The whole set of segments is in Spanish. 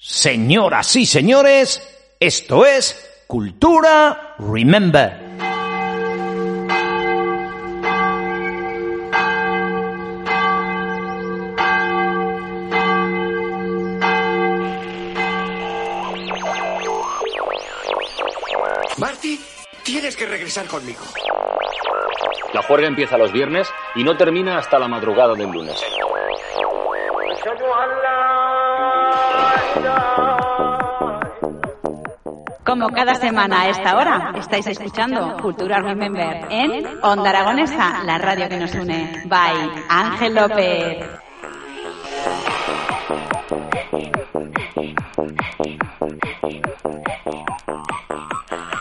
Señoras y señores, esto es Cultura Remember. Marty, tienes que regresar conmigo. La juerga empieza los viernes y no termina hasta la madrugada del lunes. Como cada semana a esta hora, estáis escuchando Cultura Remember en Onda Aragonesa, la radio que nos une. By Ángel López.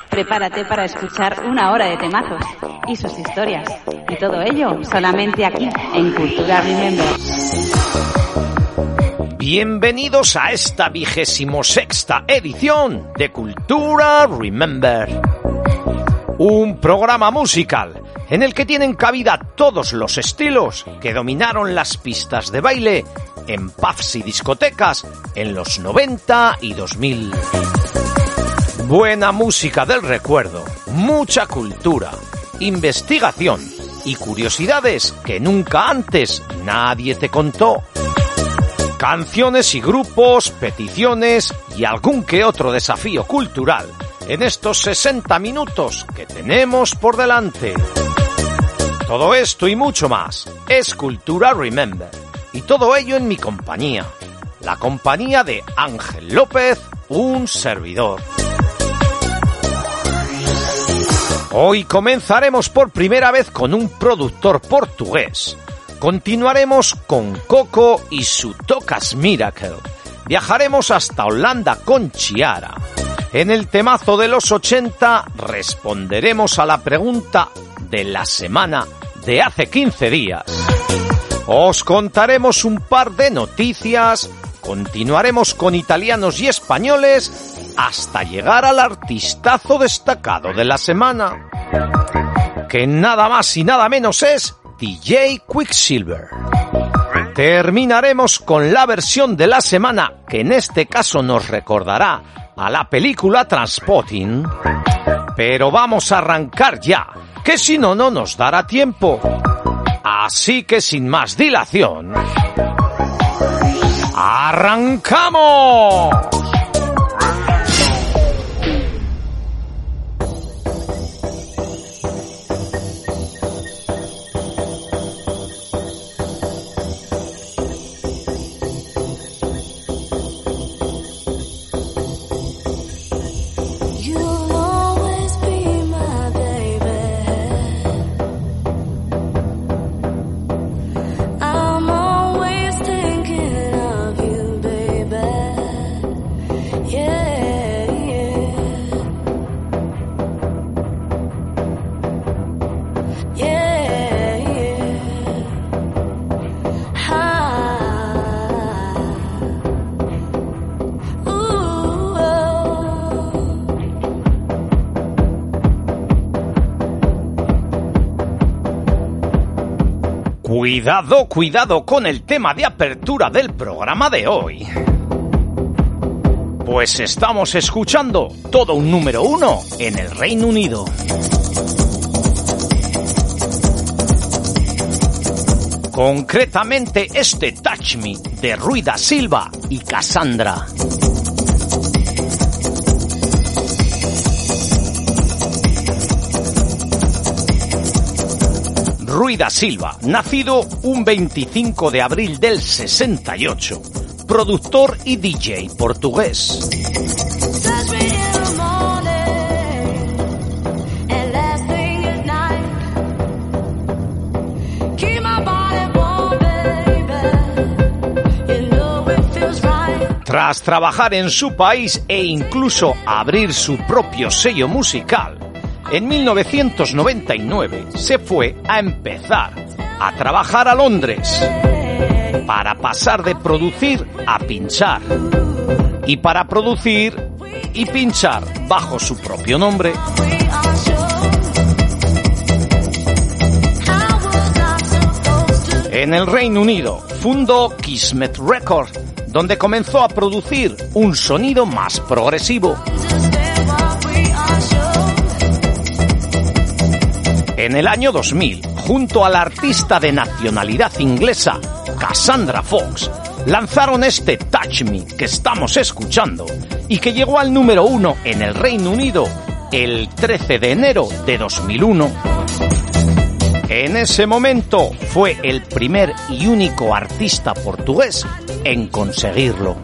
Prepárate para escuchar una hora de temazos y sus historias. Y todo ello solamente aquí, en Cultura Remember. Bienvenidos a esta vigésimo sexta edición de Cultura Remember. Un programa musical en el que tienen cabida todos los estilos que dominaron las pistas de baile en pubs y discotecas en los 90 y 2000. Buena música del recuerdo, mucha cultura, investigación y curiosidades que nunca antes nadie te contó. Canciones y grupos, peticiones y algún que otro desafío cultural en estos 60 minutos que tenemos por delante. Todo esto y mucho más es Cultura Remember y todo ello en mi compañía, la compañía de Ángel López, un servidor. Hoy comenzaremos por primera vez con un productor portugués. Continuaremos con Coco y su Tocas Miracle. Viajaremos hasta Holanda con Chiara. En el temazo de los 80 responderemos a la pregunta de la semana de hace 15 días. Os contaremos un par de noticias, continuaremos con italianos y españoles hasta llegar al artistazo destacado de la semana, que nada más y nada menos es DJ Quicksilver. Terminaremos con la versión de la semana, que en este caso nos recordará a la película Transpotting. Pero vamos a arrancar ya, que si no, no nos dará tiempo. Así que sin más dilación, ¡arrancamos! Cuidado, cuidado con el tema de apertura del programa de hoy. Pues estamos escuchando todo un número uno en el Reino Unido. Concretamente este Touch Me de Ruida Silva y Cassandra. Ruida Silva, nacido un 25 de abril del 68, productor y DJ portugués. Tras trabajar en su país e incluso abrir su propio sello musical, en 1999 se fue a empezar a trabajar a Londres para pasar de producir a pinchar y para producir y pinchar bajo su propio nombre. En el Reino Unido fundó Kismet Records donde comenzó a producir un sonido más progresivo. En el año 2000, junto a la artista de nacionalidad inglesa Cassandra Fox, lanzaron este Touch Me que estamos escuchando y que llegó al número uno en el Reino Unido el 13 de enero de 2001. En ese momento fue el primer y único artista portugués en conseguirlo.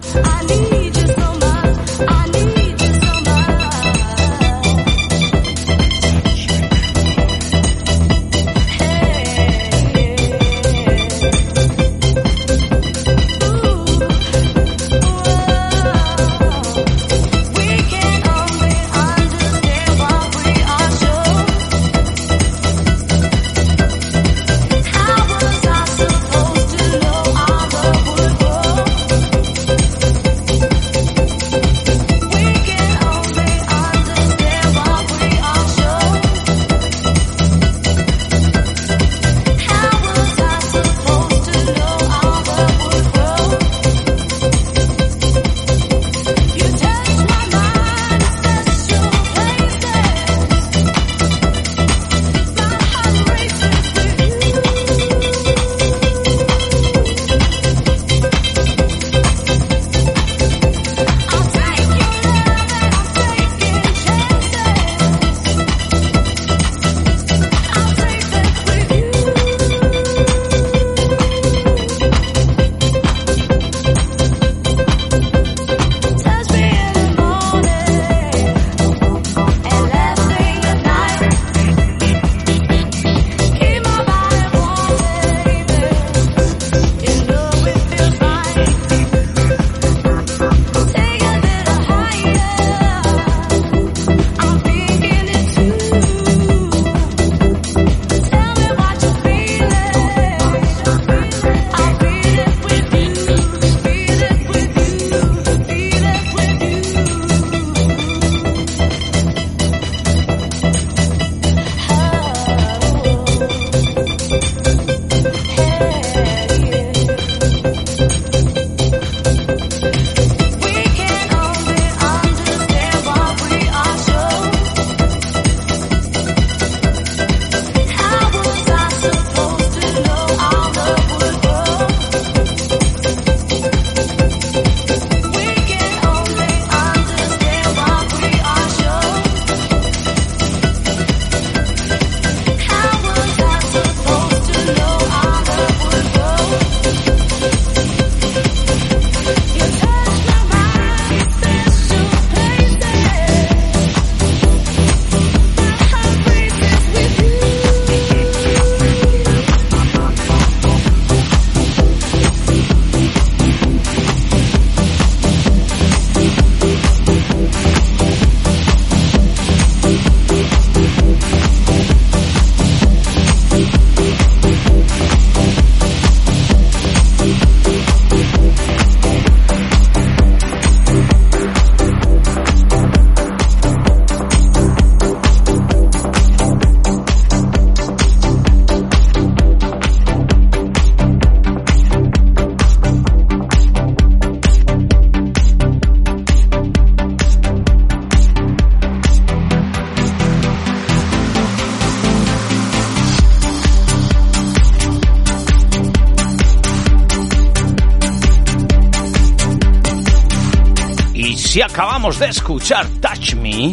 Acabamos de escuchar Touch Me,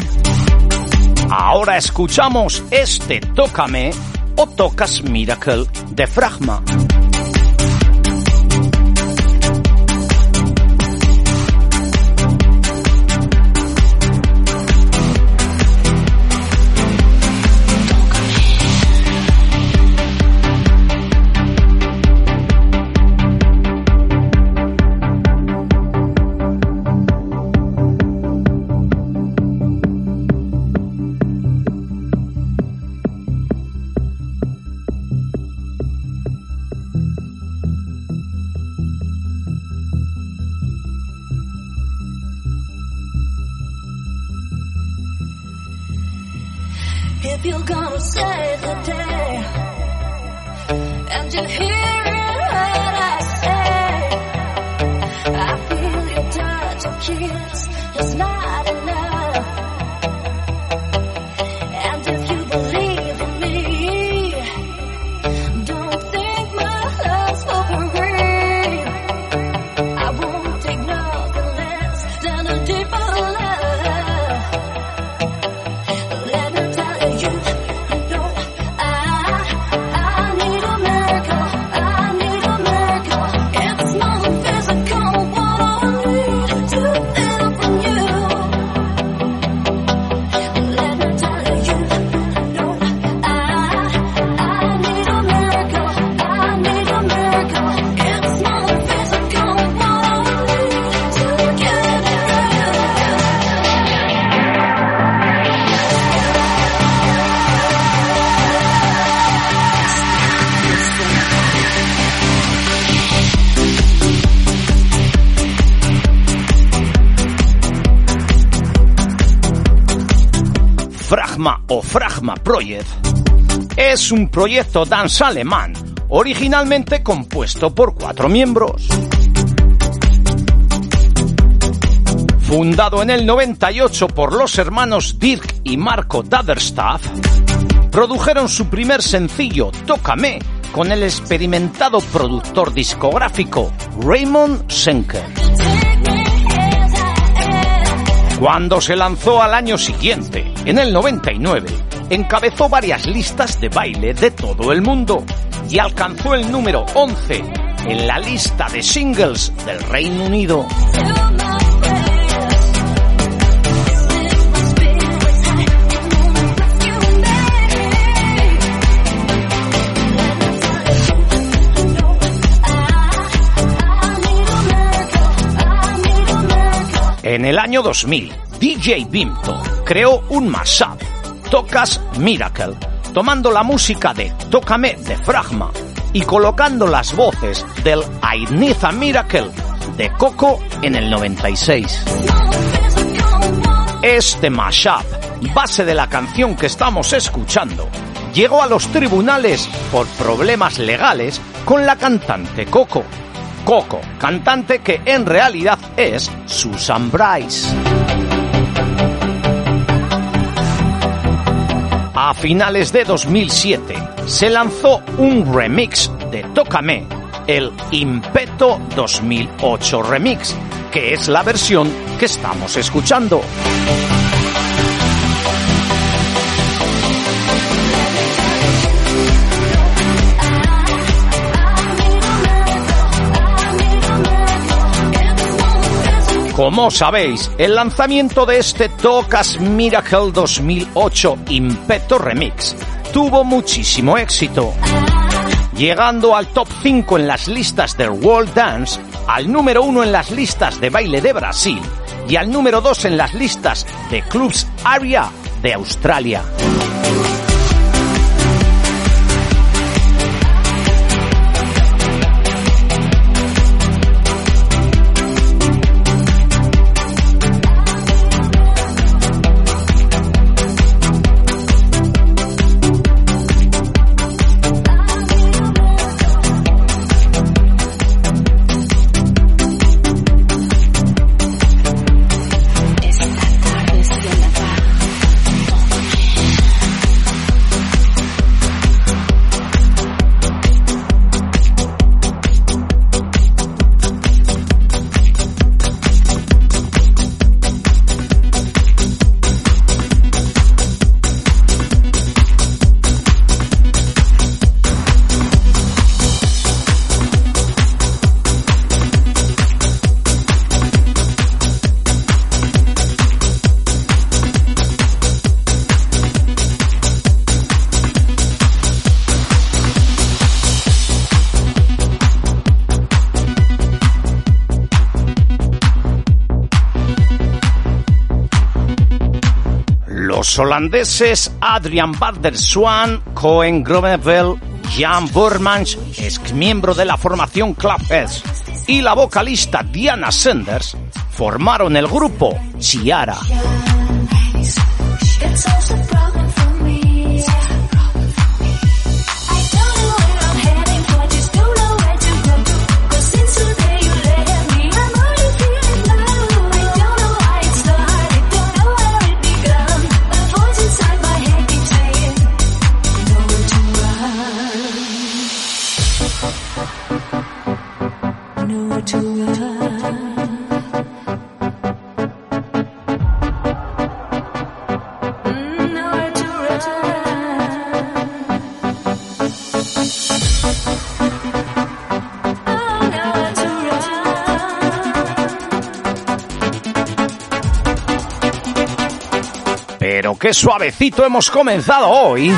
ahora escuchamos este Tócame o Tocas Miracle de Fragma. Es un proyecto dance alemán originalmente compuesto por cuatro miembros. Fundado en el 98 por los hermanos Dirk y Marco Daderstaff, produjeron su primer sencillo Tócame con el experimentado productor discográfico Raymond Schenker. Cuando se lanzó al año siguiente, en el 99, encabezó varias listas de baile de todo el mundo y alcanzó el número 11 en la lista de singles del Reino Unido. En el año 2000, DJ Bimto creó un mashup, Tocas Miracle, tomando la música de Tócame de Fragma y colocando las voces del I Miracle de Coco en el 96. Este mashup, base de la canción que estamos escuchando, llegó a los tribunales por problemas legales con la cantante Coco. Coco, cantante que en realidad es Susan Bryce. A finales de 2007 se lanzó un remix de Tócame, el Impeto 2008 Remix, que es la versión que estamos escuchando. Como sabéis, el lanzamiento de este Tocas Miracle 2008 Impeto Remix tuvo muchísimo éxito, llegando al top 5 en las listas del World Dance, al número 1 en las listas de baile de Brasil y al número 2 en las listas de Clubs Aria de Australia. Holandeses Adrian van der Swan, Cohen Jan Burmans, ex miembro de la formación Clubheads, y la vocalista Diana Sanders formaron el grupo Chiara. Qué suavecito hemos comenzado hoy.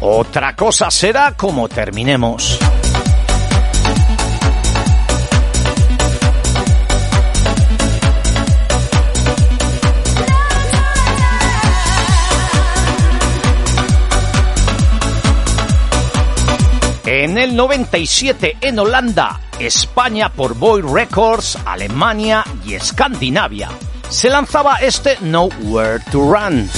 Otra cosa será como terminemos. En el 97 en Holanda, España por Boy Records, Alemania y Escandinavia se lanzaba este Nowhere to Run.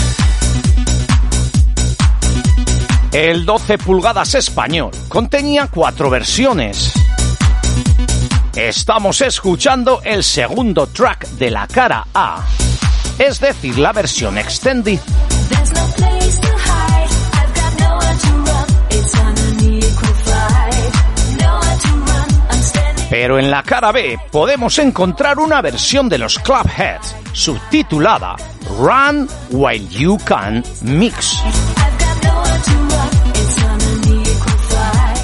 El 12 pulgadas español contenía cuatro versiones. Estamos escuchando el segundo track de la cara A, es decir, la versión extended. Pero en la cara B podemos encontrar una versión de los Clubheads subtitulada Run While You Can Mix.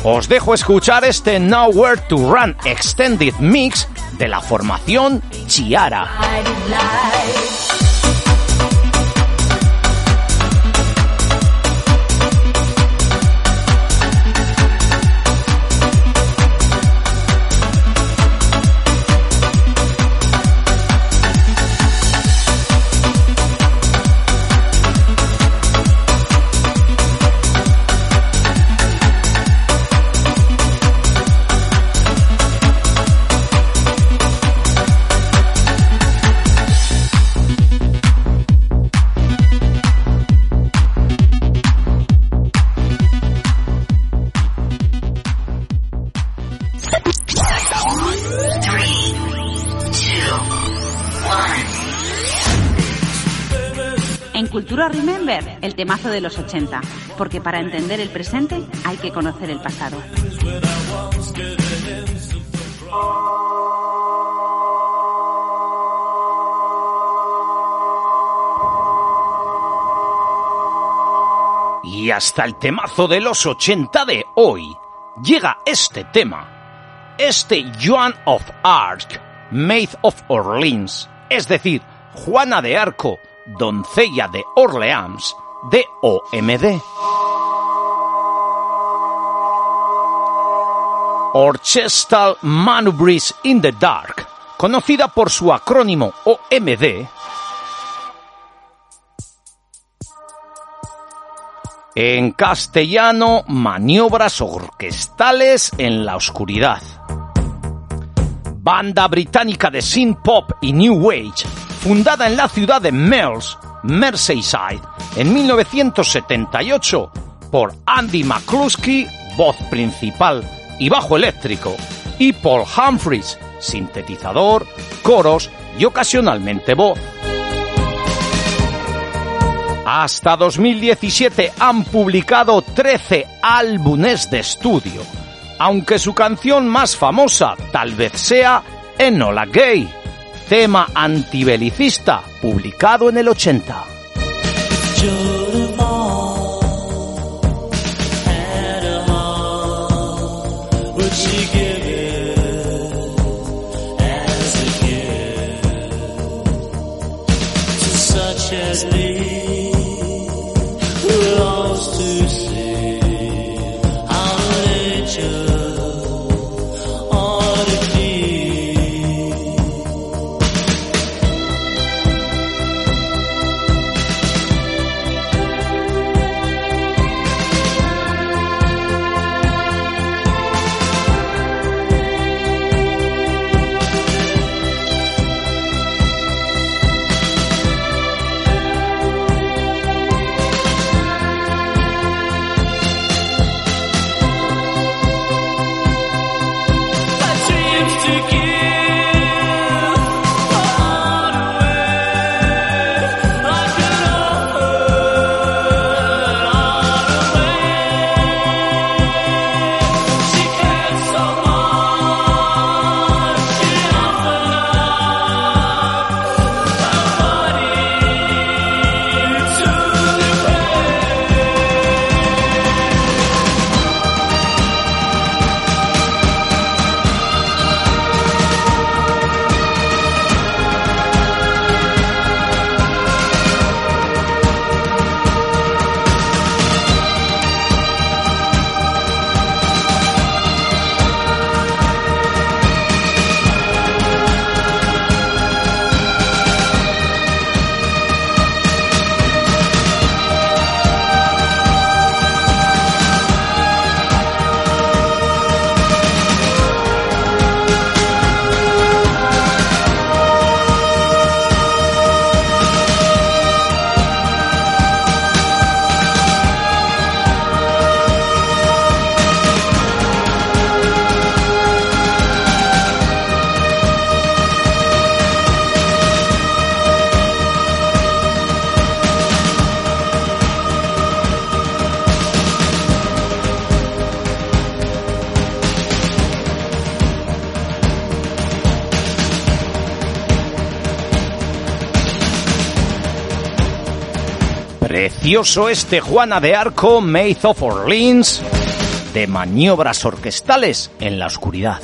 Os dejo escuchar este Nowhere to Run Extended Mix de la formación Chiara. De los 80, porque para entender el presente hay que conocer el pasado. Y hasta el temazo de los 80 de hoy llega este tema. Este Joan of Arc, Maid of Orleans, es decir, Juana de Arco, doncella de Orleans, de OMD. Orchestral Maneuvers in the Dark, conocida por su acrónimo OMD, En castellano, maniobras orquestales en la oscuridad. Banda británica de synth pop y new wave, fundada en la ciudad de Mells, Merseyside, en 1978 por Andy McCluskey, voz principal y bajo eléctrico, y Paul Humphries, sintetizador, coros y ocasionalmente voz. Hasta 2017 han publicado 13 álbumes de estudio, aunque su canción más famosa tal vez sea Enola Gay, tema antibelicista publicado en el 80. Precioso este Juana de Arco, Maid of Orleans, de maniobras orquestales en la oscuridad.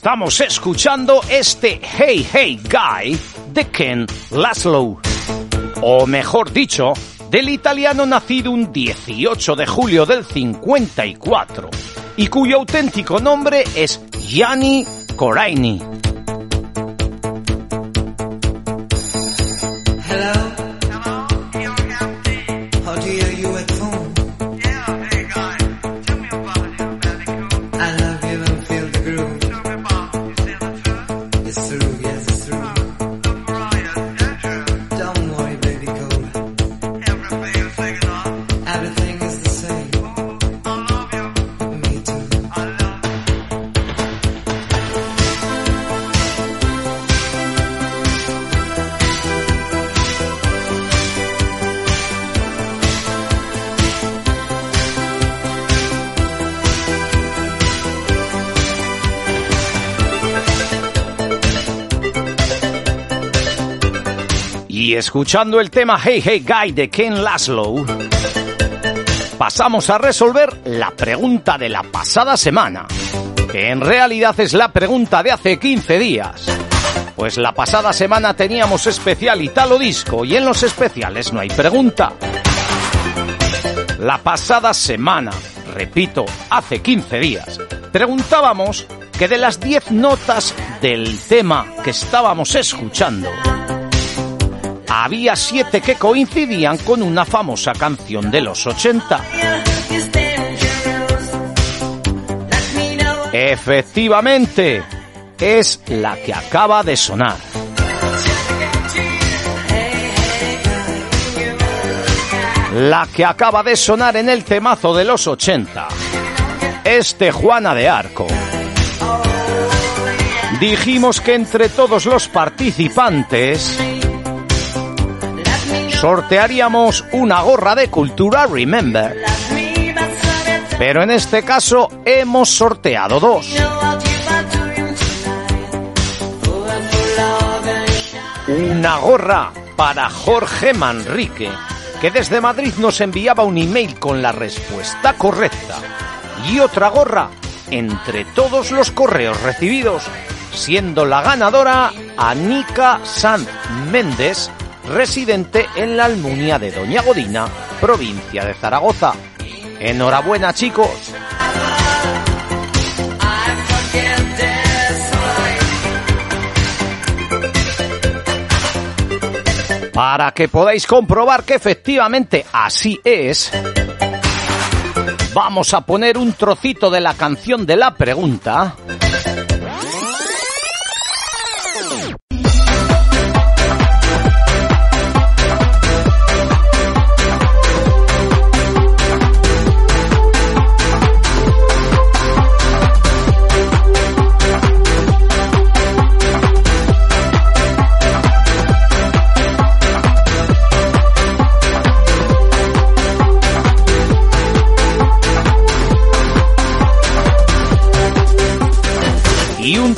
Estamos escuchando este Hey Hey Guy de Ken Laszlo. O mejor dicho, del italiano nacido un 18 de julio del 54 y cuyo auténtico nombre es Gianni Coraini. Escuchando el tema Hey Hey Guy de Ken Laszlo, pasamos a resolver la pregunta de la pasada semana, que en realidad es la pregunta de hace 15 días. Pues la pasada semana teníamos especial Italo Disco y en los especiales no hay pregunta. La pasada semana, repito, hace 15 días, preguntábamos que de las 10 notas del tema que estábamos escuchando, había siete que coincidían con una famosa canción de los 80. Efectivamente, es la que acaba de sonar. La que acaba de sonar en el temazo de los 80. Este Juana de Arco. Dijimos que entre todos los participantes sortearíamos una gorra de cultura Remember. Pero en este caso hemos sorteado dos. Una gorra para Jorge Manrique, que desde Madrid nos enviaba un email con la respuesta correcta. Y otra gorra entre todos los correos recibidos, siendo la ganadora Anika Sanz Méndez, residente en la Almunia de Doña Godina, provincia de Zaragoza. Enhorabuena chicos. Para que podáis comprobar que efectivamente así es, vamos a poner un trocito de la canción de la pregunta.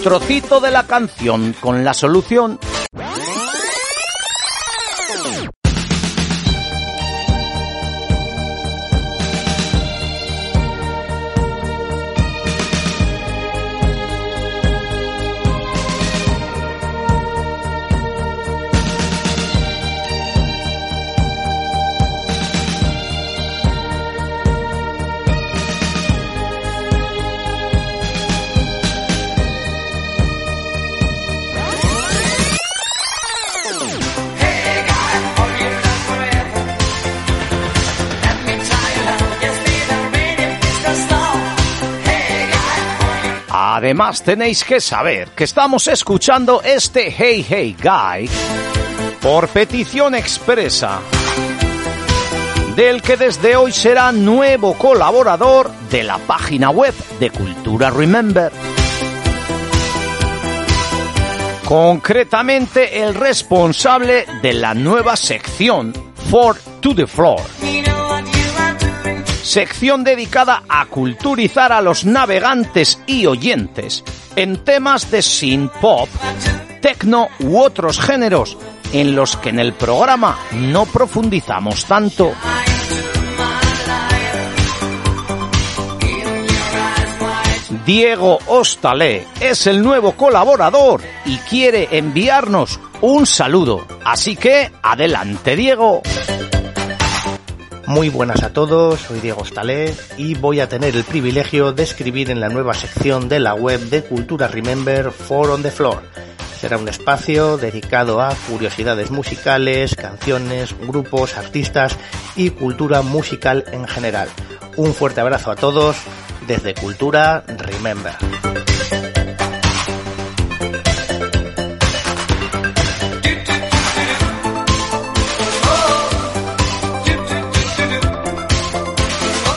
Trocito de la canción con la solución. Además tenéis que saber que estamos escuchando este Hey Hey Guy por petición expresa del que desde hoy será nuevo colaborador de la página web de Cultura Remember. Concretamente el responsable de la nueva sección For to the Floor. Sección dedicada a culturizar a los navegantes y oyentes en temas de synth pop, techno u otros géneros en los que en el programa no profundizamos tanto. Diego Ostalé es el nuevo colaborador y quiere enviarnos un saludo. Así que adelante, Diego. Muy buenas a todos, soy Diego Ostalé y voy a tener el privilegio de escribir en la nueva sección de la web de Cultura Remember For on the Floor. Será un espacio dedicado a curiosidades musicales, canciones, grupos, artistas y cultura musical en general. Un fuerte abrazo a todos desde Cultura Remember.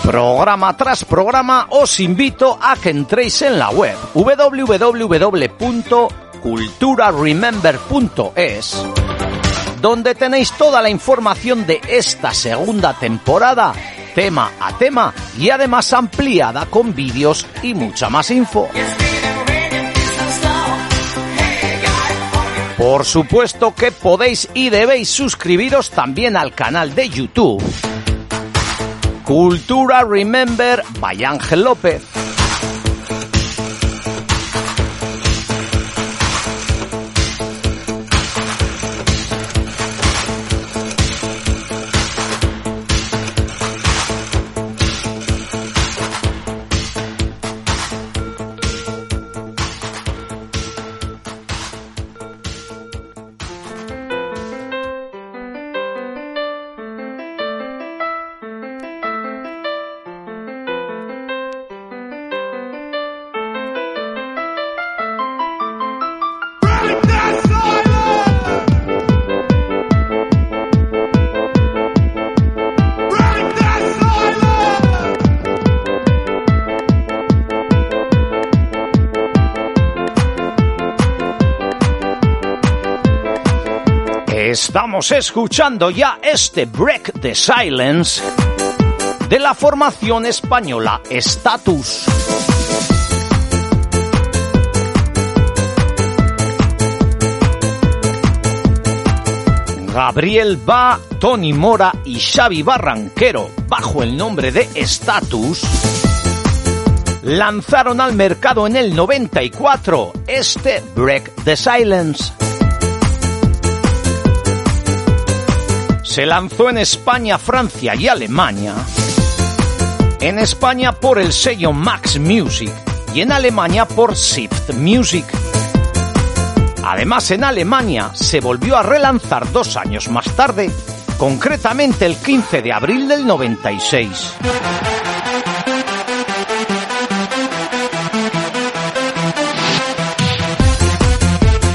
Programa tras programa os invito a que entréis en la web www.culturaremember.es donde tenéis toda la información de esta segunda temporada, tema a tema y además ampliada con vídeos y mucha más info. Por supuesto que podéis y debéis suscribiros también al canal de YouTube Cultura Remember by Ángel López. Estamos escuchando ya este Break the Silence de la formación española Status. Gabriel Ba, Tony Mora y Xavi Barranquero, bajo el nombre de Status, lanzaron al mercado en el 94 este Break the Silence. Se lanzó en España, Francia y Alemania. En España por el sello Max Music y en Alemania por Sift Music. Además, en Alemania se volvió a relanzar dos años más tarde, concretamente el 15 de abril del 96.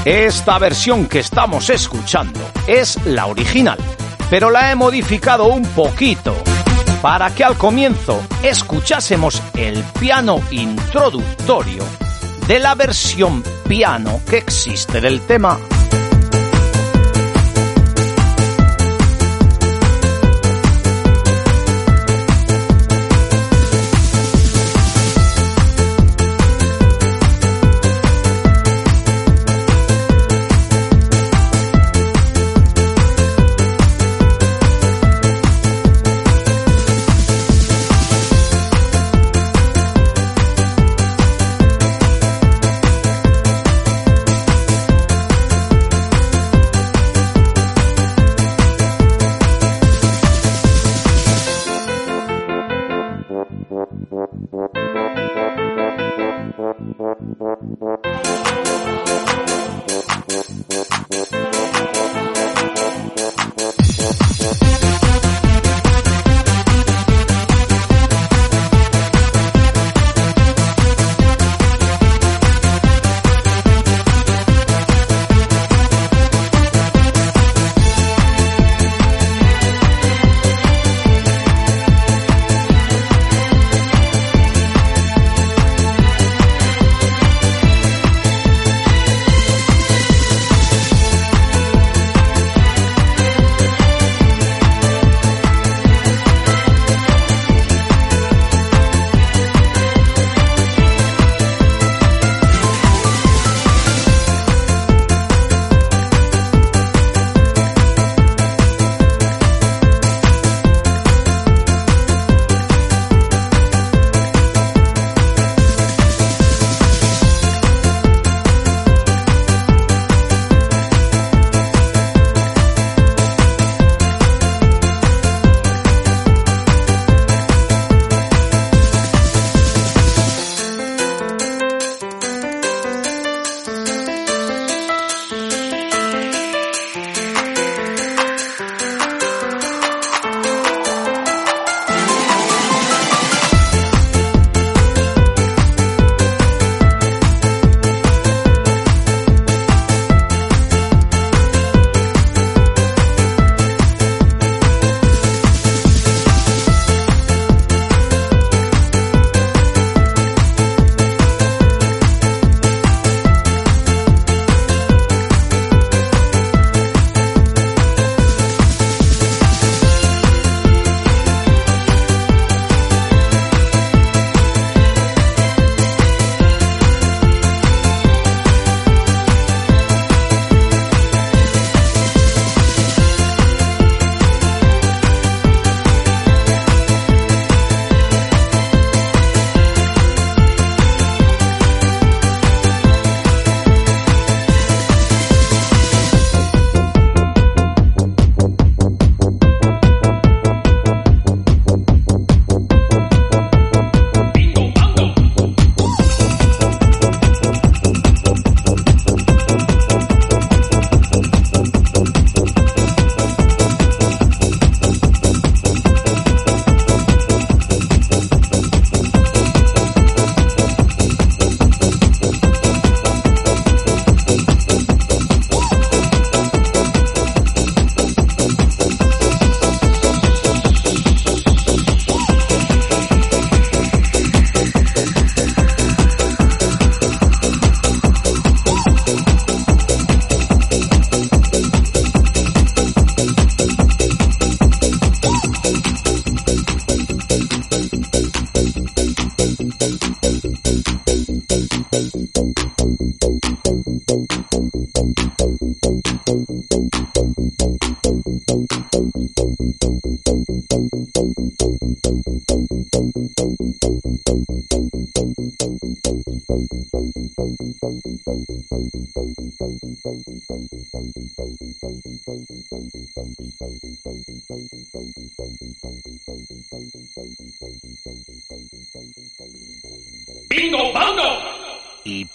Esta versión que estamos escuchando es la original, pero la he modificado un poquito para que al comienzo escuchásemos el piano introductorio de la versión piano que existe del tema.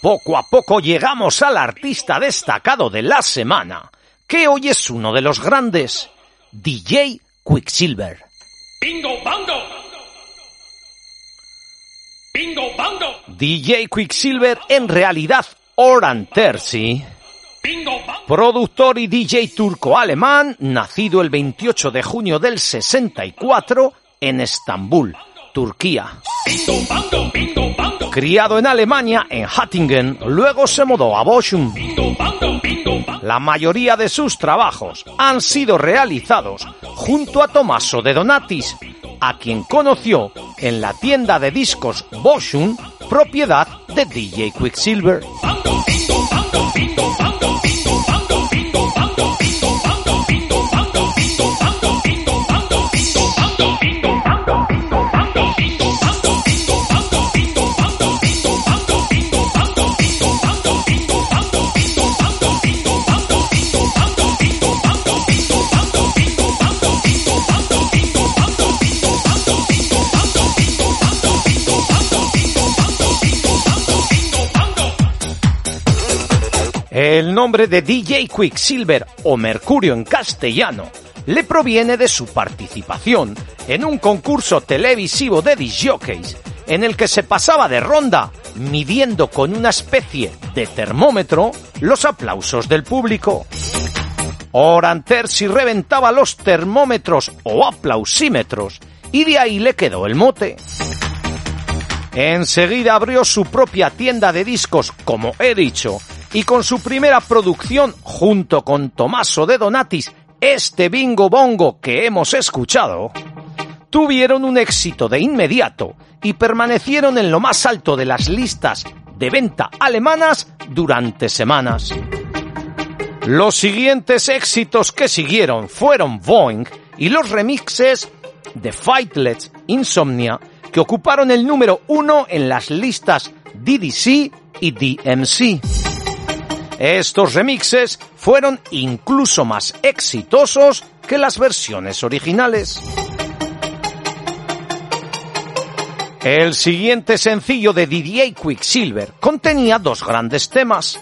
Poco a poco llegamos al artista destacado de la semana, que hoy es uno de los grandes, DJ Quicksilver. ¡Bingo, bango! ¡Bingo, bango! DJ Quicksilver en realidad Oran Terzi, productor y DJ turco-alemán, nacido el 28 de junio del 64 en Estambul, Turquía. Criado en Alemania, en Hattingen, luego se mudó a Bochum. La mayoría de sus trabajos han sido realizados junto a Tommaso de Donatis, a quien conoció en la tienda de discos Boschum, propiedad de DJ Quicksilver. El nombre de DJ Quicksilver o Mercurio en castellano le proviene de su participación en un concurso televisivo de disjockeys en el que se pasaba de ronda midiendo con una especie de termómetro los aplausos del público. Oran Terzi reventaba los termómetros o aplausímetros y de ahí le quedó el mote. Enseguida abrió su propia tienda de discos, como he dicho, y con su primera producción, junto con Tommaso de Donatis, este bingo bongo que hemos escuchado, tuvieron un éxito de inmediato y permanecieron en lo más alto de las listas de venta alemanas durante semanas. Los siguientes éxitos que siguieron fueron Boeing y los remixes de Fightless Insomnia que ocuparon el número uno en las listas DDC y DMC. Estos remixes fueron incluso más exitosos que las versiones originales. El siguiente sencillo de DJ Quicksilver contenía dos grandes temas,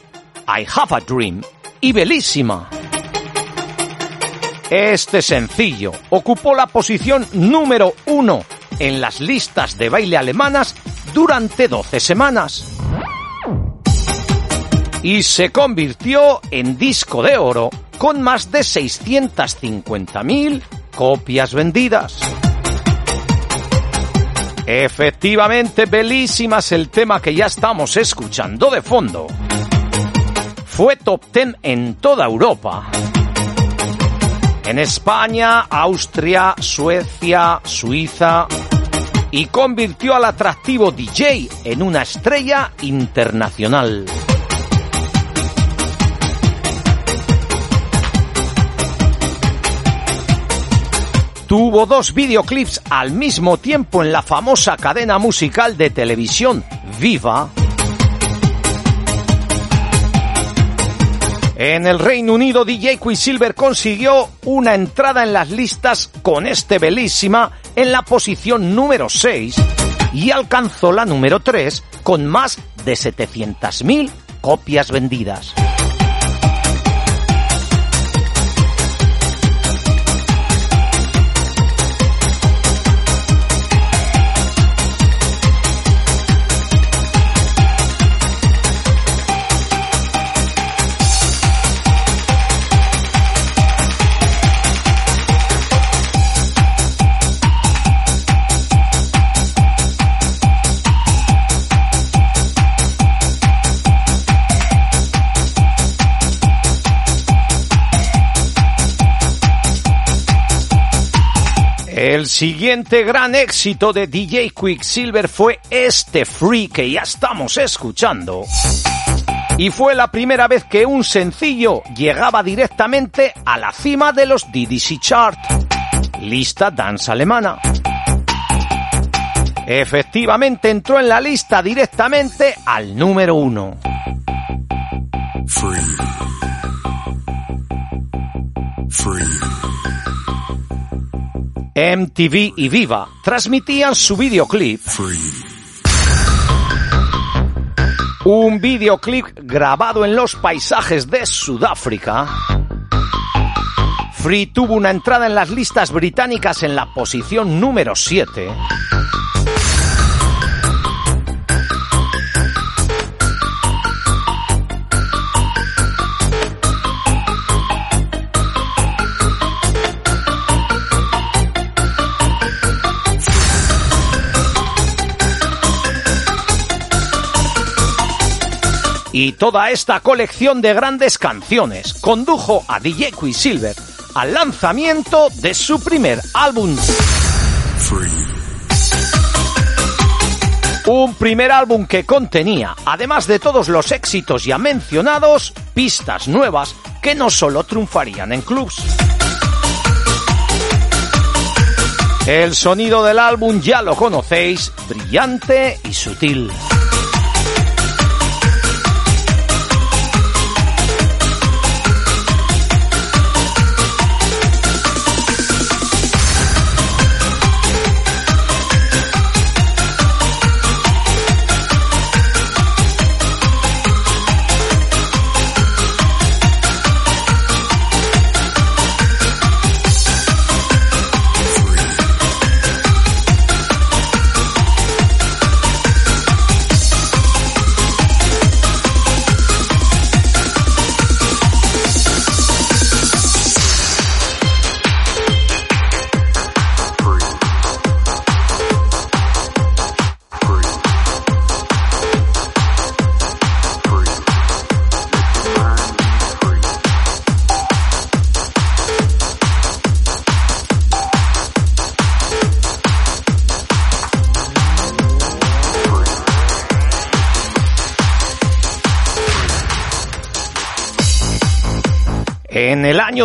I Have a Dream y Bellísima. Este sencillo ocupó la posición número uno en las listas de baile alemanas durante 12 semanas. Y se convirtió en disco de oro con más de 650.000 copias vendidas. Efectivamente, Bellísima es el tema que ya estamos escuchando de fondo. Fue top 10 en toda Europa. En España, Austria, Suecia, Suiza y convirtió al atractivo DJ en una estrella internacional. Tuvo dos videoclips al mismo tiempo en la famosa cadena musical de televisión Viva. En el Reino Unido, DJ Quicksilver consiguió una entrada en las listas con este Bellísima en la posición número 6 y alcanzó la número 3 con más de 700.000 copias vendidas. El siguiente gran éxito de DJ Quicksilver fue este free que ya estamos escuchando. Y fue la primera vez que un sencillo llegaba directamente a la cima de los DDC Chart, lista dance alemana. Efectivamente entró en la lista directamente al número uno. Free. Free. MTV y Viva transmitían su videoclip, un videoclip grabado en los paisajes de Sudáfrica. Free tuvo una entrada en las listas británicas en la posición número 7. Y toda esta colección de grandes canciones condujo a DJ Quicksilver al lanzamiento de su primer álbum. Un primer álbum que contenía, además de todos los éxitos ya mencionados, pistas nuevas que no solo triunfarían en clubs. El sonido del álbum ya lo conocéis, brillante y sutil.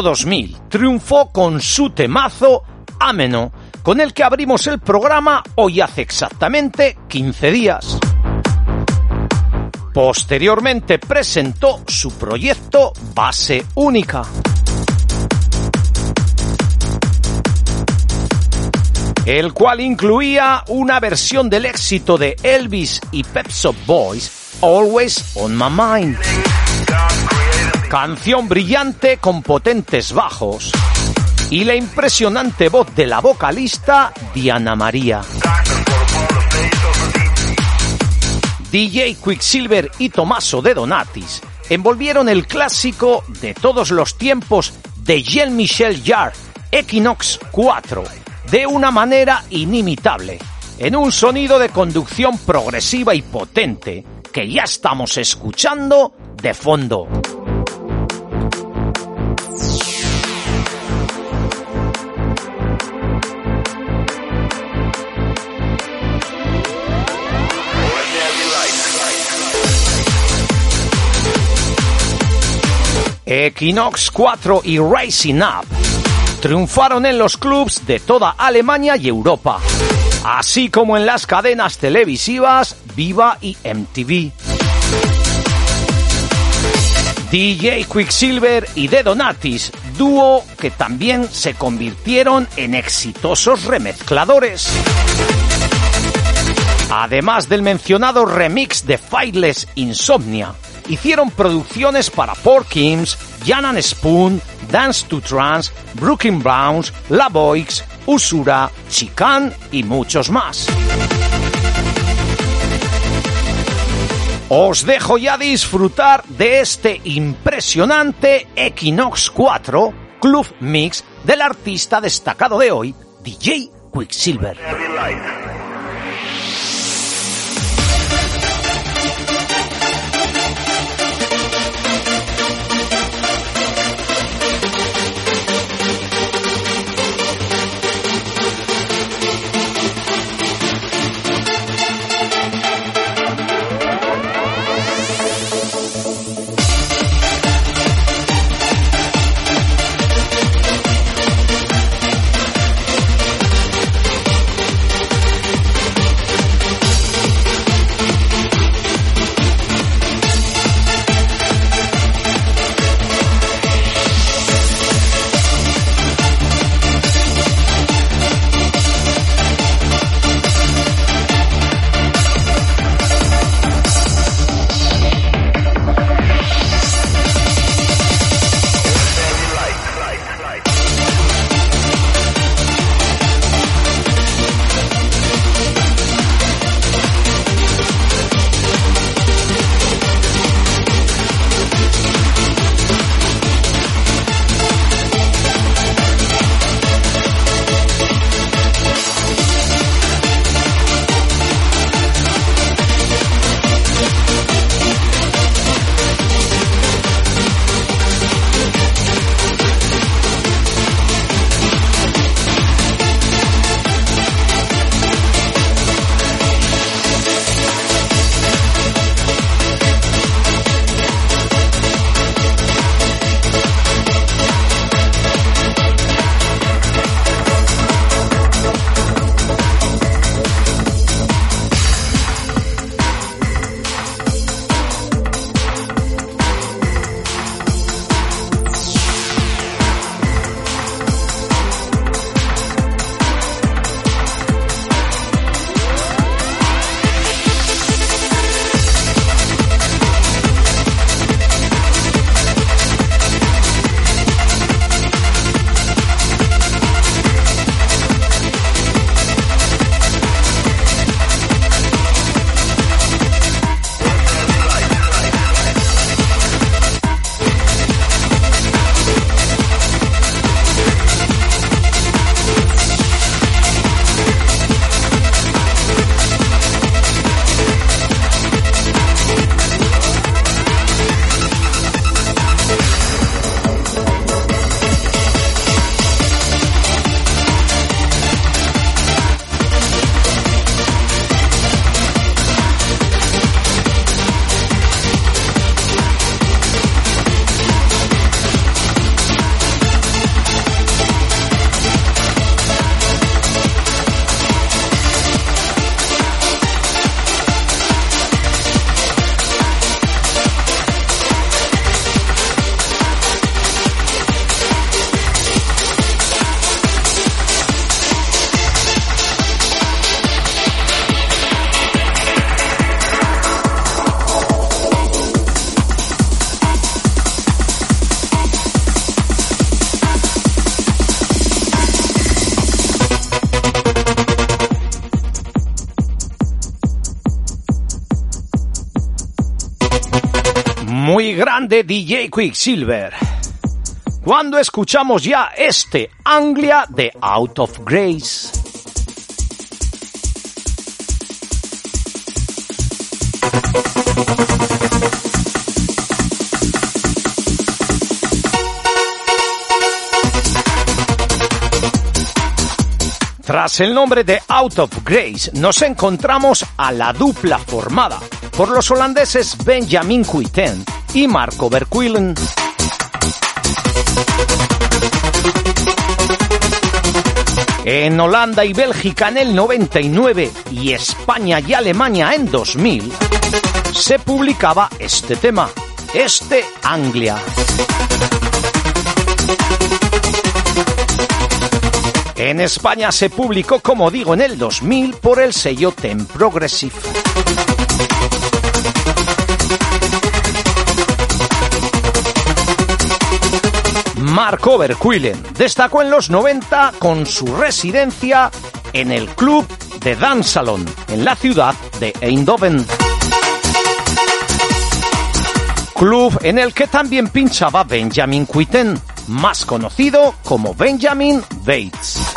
Año 2000 triunfó con su temazo Ameno, con el que abrimos el programa hoy hace exactamente 15 días. Posteriormente presentó su proyecto Base Única. El cual incluía una versión del éxito de Elvis y Pep Shop Boys, Always on My Mind. Canción brillante con potentes bajos y la impresionante voz de la vocalista Diana María. DJ Quicksilver y Tomaso de Donatis envolvieron el clásico de todos los tiempos de Jean-Michel Jarre, Equinox 4, de una manera inimitable, en un sonido de conducción progresiva y potente que ya estamos escuchando de fondo. Equinox 4 y Rising Up triunfaron en los clubs de toda Alemania y Europa, así como en las cadenas televisivas Viva y MTV. DJ Quicksilver y The Donatis, dúo que también se convirtieron en exitosos remezcladores. Además del mencionado remix de Fightless Insomnia, hicieron producciones para Porkins, Jan and Spoon, Dance to Trance, Brooklyn Browns, La Boix, Usura, Chican y muchos más. Os dejo ya disfrutar de este impresionante Equinox 4 Club Mix del artista destacado de hoy, DJ Quicksilver. Grande DJ Quicksilver. Cuando escuchamos ya este Anglia de Out of Grace. Tras el nombre de Out of Grace, nos encontramos a la dupla formada por los holandeses Benjamin Cuiten y Marco Verkuilen. En Holanda y Bélgica en el 99 y España y Alemania en 2000 se publicaba este tema, este Anglia. En España se publicó, como digo, en el 2000 por el sello Ten Progressive. Marco Verkuilen destacó en los 90 con su residencia en el club de Dance Salon en la ciudad de Eindhoven. Club en el que también pinchaba Benjamin Cuiten, más conocido como Benjamin Bates.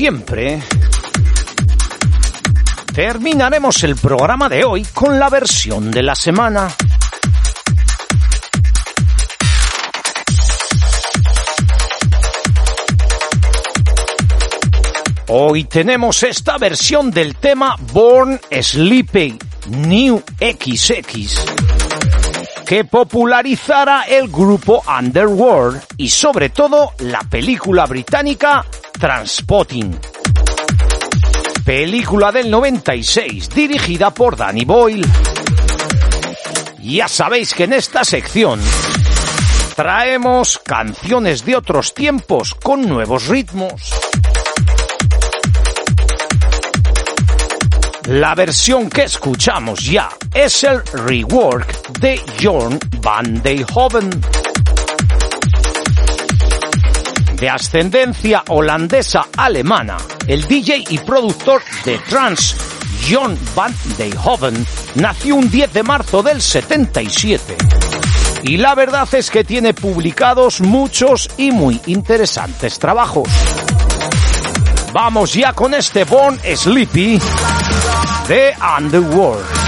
Siempre, terminaremos el programa de hoy con la versión de la semana. Hoy tenemos esta versión del tema Born Sleepy New XX que popularizara el grupo Underworld y sobre todo la película británica Transpotting. Película del 96 dirigida por Danny Boyle. Ya sabéis que en esta sección traemos canciones de otros tiempos con nuevos ritmos. La versión que escuchamos ya es el rework de Jorn van Deyhoven. De ascendencia holandesa-alemana, el DJ y productor de trance John van Deyhoven nació un 10 de marzo del 77. Y la verdad es que tiene publicados muchos y muy interesantes trabajos. Vamos ya con este Born Sleepy de Underworld.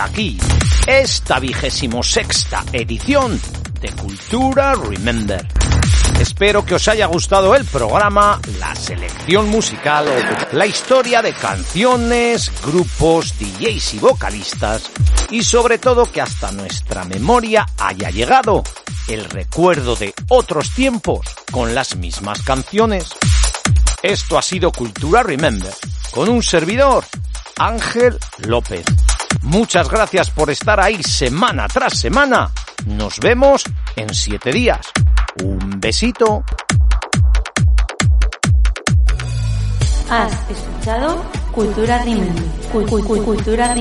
Aquí esta vigésimo sexta edición de Cultura Remember. Espero que os haya gustado el programa, la selección musical, la historia de canciones, grupos, DJs y vocalistas y sobre todo que hasta nuestra memoria haya llegado el recuerdo de otros tiempos con las mismas canciones. Esto ha sido Cultura Remember con un servidor, Ángel López. Muchas gracias por estar ahí semana tras semana. Nos vemos en siete días. Un besito. Has escuchado Cultura Cultura.